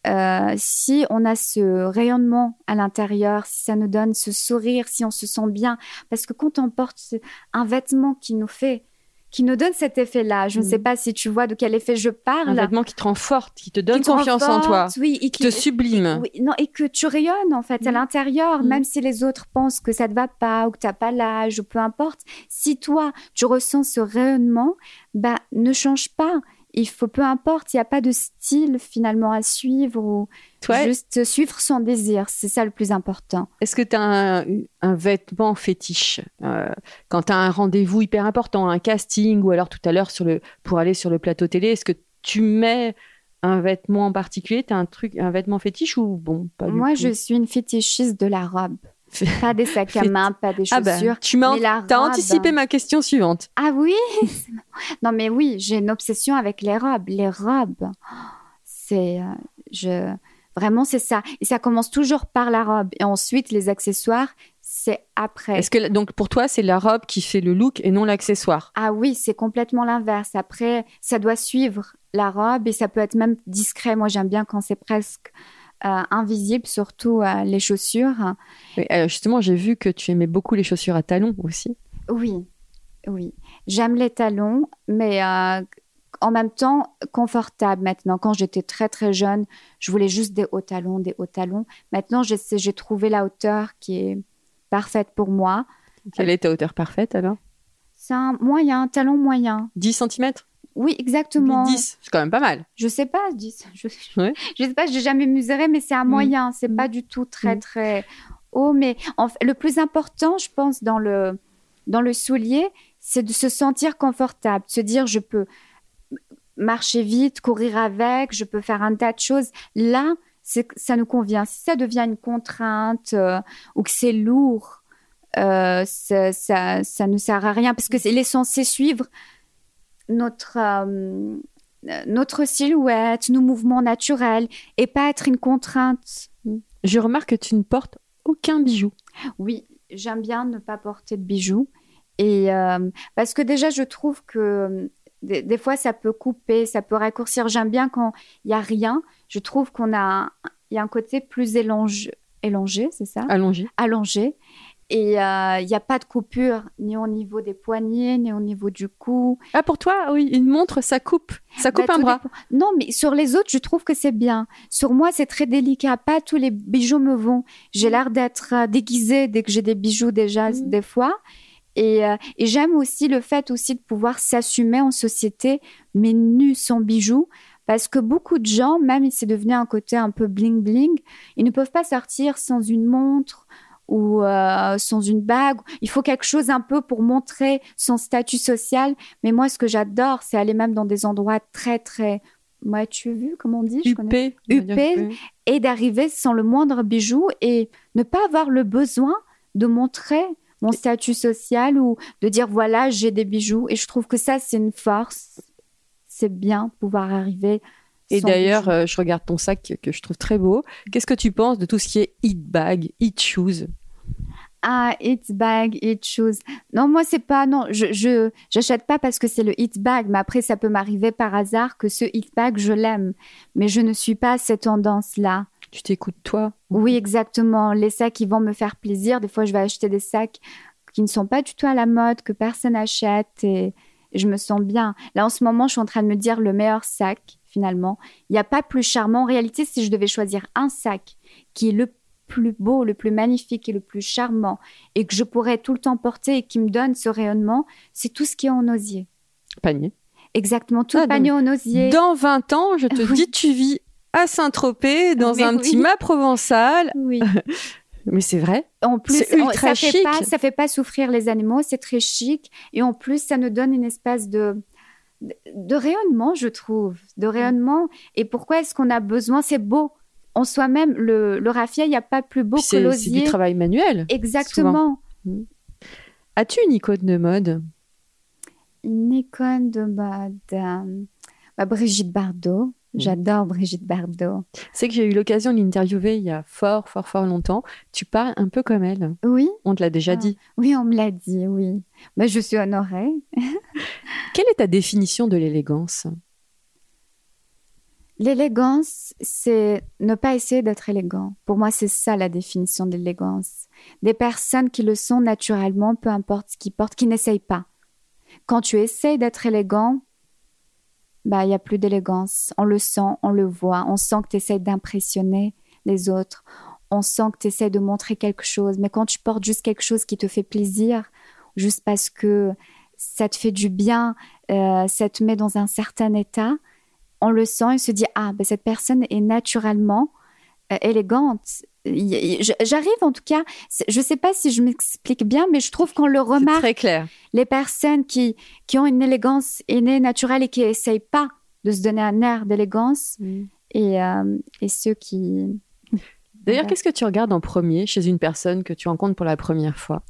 euh, si on a ce rayonnement à l'intérieur, si ça nous donne ce sourire, si on se sent bien, parce que quand on porte un vêtement qui nous fait qui nous donne cet effet-là. Je ne sais mm. pas si tu vois de quel effet je parle. Un vêtement qui te rend forte, qui te donne confiance en toi, oui, qui te sublime. Oui, non, et que tu rayonnes en fait à mm. l'intérieur, mm. même si les autres pensent que ça ne te va pas ou que tu n'as pas l'âge ou peu importe. Si toi, tu ressens ce rayonnement, bah, ne change pas il faut peu importe, il n'y a pas de style finalement à suivre ou juste suivre son désir. C'est ça le plus important. Est-ce que tu as un, vêtement fétiche euh, quand tu as un rendez-vous hyper important, un casting ou alors tout à l'heure pour aller sur le plateau télé, est-ce que tu mets un vêtement en particulier, tu as un truc un vêtement fétiche ou bon pas Moi, je suis une fétichiste de la robe. Pas des sacs à main, pas des ah bah, chaussures. tu m'as anticipé ma question suivante. Ah oui? Non mais oui, j'ai une obsession avec les robes. Les robes, c'est... Euh, je... Vraiment, c'est ça. Et ça commence toujours par la robe. Et ensuite, les accessoires, c'est après. Est-ce que donc pour toi, c'est la robe qui fait le look et non l'accessoire? Ah oui, c'est complètement l'inverse. Après, ça doit suivre la robe et ça peut être même discret. Moi, j'aime bien quand c'est presque euh, invisible, surtout euh, les chaussures. Euh, justement, j'ai vu que tu aimais beaucoup les chaussures à talons aussi. Oui, oui. J'aime les talons, mais en même temps confortable maintenant. Quand j'étais très très jeune, je voulais juste des hauts talons, des hauts talons. Maintenant, j'ai trouvé la hauteur qui est parfaite pour moi. Quelle est ta hauteur parfaite alors? C'est un moyen, un talon moyen. 10 cm oui, exactement. 10, c'est quand même pas mal. Je sais pas, 10. Je, ouais. je sais pas, j'ai jamais mesuré, mais c'est un mm. moyen. C'est mm. pas du tout très, mm. très haut. Mais en fait, le plus important, je pense, dans le, dans le soulier, c'est de se sentir confortable, de se dire, je peux marcher vite, courir avec, je peux faire un tas de choses. Là, ça nous convient. Si ça devient une contrainte euh, ou que c'est lourd, euh, ça, ça, ça, ne sert à rien parce que est censé suivre notre, euh, notre silhouette, nos mouvements naturels et pas être une contrainte. Je remarque que tu ne portes aucun bijou. Oui, j'aime bien ne pas porter de bijoux. Et euh, parce que déjà, je trouve que euh, des, fois, ça peut couper, ça peut raccourcir. J'aime bien quand il n'y a rien. Je trouve qu'on a, il y a un côté plus élongé, élongé c'est ça? Allongé. Allongé. Et il euh, n'y a pas de coupure, ni au niveau des poignets, ni au niveau du cou. Ah, pour toi, oui, une montre, ça coupe. Ça coupe bah, un bras. Non, mais sur les autres, je trouve que c'est bien. Sur moi, c'est très délicat. Pas tous les bijoux me vont. J'ai l'air d'être euh, déguisée dès que j'ai des bijoux déjà, mm. des fois. Et, euh, et j'aime aussi le fait aussi de pouvoir s'assumer en société, mais nu, sans bijoux. Parce que beaucoup de gens, même si c'est devenu un côté un peu bling-bling, ils ne peuvent pas sortir sans une montre ou euh, sans une bague. Il faut quelque chose un peu pour montrer son statut social. Mais moi, ce que j'adore, c'est aller même dans des endroits très, très... Moi, tu as vu, comment on dit Huppé. Et d'arriver sans le moindre bijou et ne pas avoir le besoin de montrer mon statut social ou de dire, voilà, j'ai des bijoux. Et je trouve que ça, c'est une force. C'est bien pouvoir arriver et d'ailleurs, euh, je regarde ton sac que je trouve très beau. Qu'est-ce que tu penses de tout ce qui est hit bag, hit shoes? Ah, hit bag, hit shoes. Non, moi, c'est pas, non, je, j'achète pas parce que c'est le hit bag, mais après, ça peut m'arriver par hasard que ce hit bag, je l'aime. Mais je ne suis pas cette tendance-là. Tu t'écoutes toi? Oui, exactement. Les sacs qui vont me faire plaisir. Des fois, je vais acheter des sacs qui ne sont pas du tout à la mode, que personne n'achète et je me sens bien. Là, en ce moment, je suis en train de me dire le meilleur sac, finalement. Il n'y a pas plus charmant. En réalité, si je devais choisir un sac qui est le plus beau, le plus magnifique et le plus charmant, et que je pourrais tout le temps porter et qui me donne ce rayonnement, c'est tout ce qui est en osier. Panier. Exactement, tout Ah, panier en osier. Dans 20 ans, je te Oui. dis, tu vis à Saint-Tropez, dans Mais un oui. petit mât provençal. Oui. Mais c'est vrai. En plus, ultra ça fait chic. pas, ça fait pas souffrir les animaux, c'est très chic, et en plus, ça nous donne une espèce de de, rayonnement, je trouve, de rayonnement. Et pourquoi est-ce qu'on a besoin? C'est beau en soi-même. Le, le raffia, il n'y a pas plus beau que c'est c'est du l'osier. travail manuel. Exactement. As-tu une icône de mode? Une icône de mode. euh, bah, Brigitte Bardot. J'adore Brigitte Bardot. C'est que j'ai eu l'occasion de l'interviewer il y a fort, fort, fort longtemps. Tu parles un peu comme elle. Oui, On te l'a déjà Ah. dit. oui, on me l'a dit, oui. Bah, je suis honorée. Quelle est ta définition de l'élégance? L'élégance, c'est ne pas essayer d'être élégant. Pour moi, c'est ça la définition de l'élégance. Des personnes qui le sont naturellement, peu importe ce qu'ils portent, qui n'essayent pas. Quand tu essayes d'être élégant, bah, il n'y a plus d'élégance. On le sent, on le voit. On sent que tu essayes d'impressionner les autres. On sent que tu essayes de montrer quelque chose. Mais quand tu portes juste quelque chose qui te fait plaisir, juste parce que ça te fait du bien, euh, ça te met dans un certain état, on le sent et se dit ah ben cette personne est naturellement élégante. Y- je- J'arrive en tout cas, je sais pas si je m'explique bien, mais je trouve qu'on le remarque. très clair. Les personnes qui, qui ont une élégance innée, naturelle et qui essayent pas de se donner un air d'élégance et, euh, et ceux qui... D'ailleurs, Ouais. qu'est-ce que tu regardes en premier chez une personne que tu rencontres pour la première fois?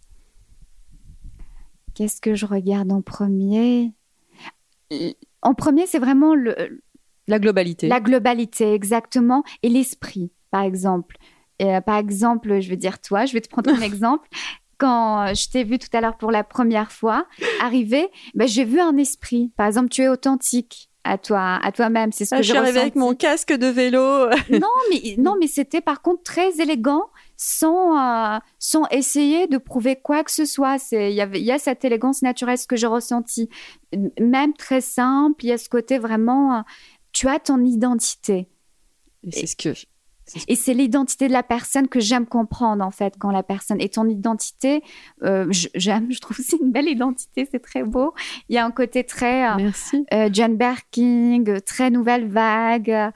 Qu'est-ce que je regarde en premier? En premier, c'est vraiment le, La globalité. La globalité, exactement, et l'esprit, par exemple. Euh, par exemple, je vais dire toi, je vais te prendre un exemple. Quand je t'ai vu tout à l'heure pour la première fois arriver, ben, j'ai vu un esprit. Par exemple, tu es authentique à toi, à toi-même. C'est ce Ah, que je suis arrivée avec mon casque de vélo. non, mais non, mais c'était par contre très élégant, sans euh, sans essayer de prouver quoi que ce soit. C'est il y avait il y a cette élégance naturelle ce que j'ai ressenti, même très simple. Il y a ce côté vraiment, euh, tu as ton identité. Et c'est ce que Et c'est l'identité de la personne que j'aime comprendre, en fait, quand la personne est ton identité. euh, j'aime, je trouve que c'est une belle identité, c'est très beau. Il y a un côté très euh, Merci. euh, John Berking, très nouvelle vague,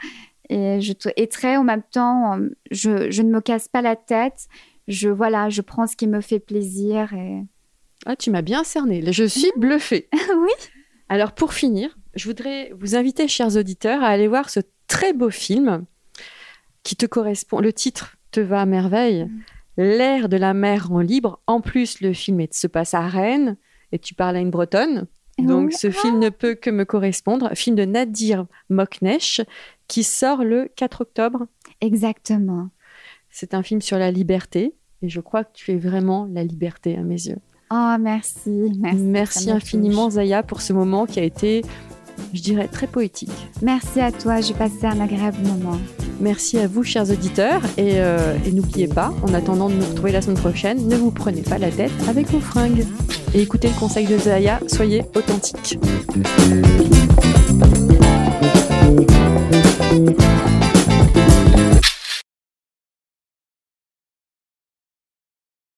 et, je, et très en même temps, je, je ne me casse pas la tête. Je, voilà, je prends ce qui me fait plaisir. Et... Ah, tu m'as bien cerné. Je suis bluffée. oui. Alors, pour finir, je voudrais vous inviter, chers auditeurs, à aller voir ce très beau film qui te correspond. Le titre te va à merveille. L'air de la mer en libre. En plus, le film est- se passe à Rennes et tu parles à une bretonne. Donc, ce film ne peut que me correspondre. Film de Nadir Moknesh qui sort le 4 octobre. Exactement. C'est un film sur la liberté et je crois que tu es vraiment la liberté à mes yeux. Oh, merci. Merci, infiniment. Zaya, pour ce moment qui a été, je dirais, très poétique. Merci à toi, j'ai passé un agréable moment. Merci à vous, chers auditeurs. Et, euh, et n'oubliez pas, en attendant de nous retrouver la semaine prochaine, ne vous prenez pas la tête avec vos fringues. Et écoutez le conseil de Zaya, soyez you.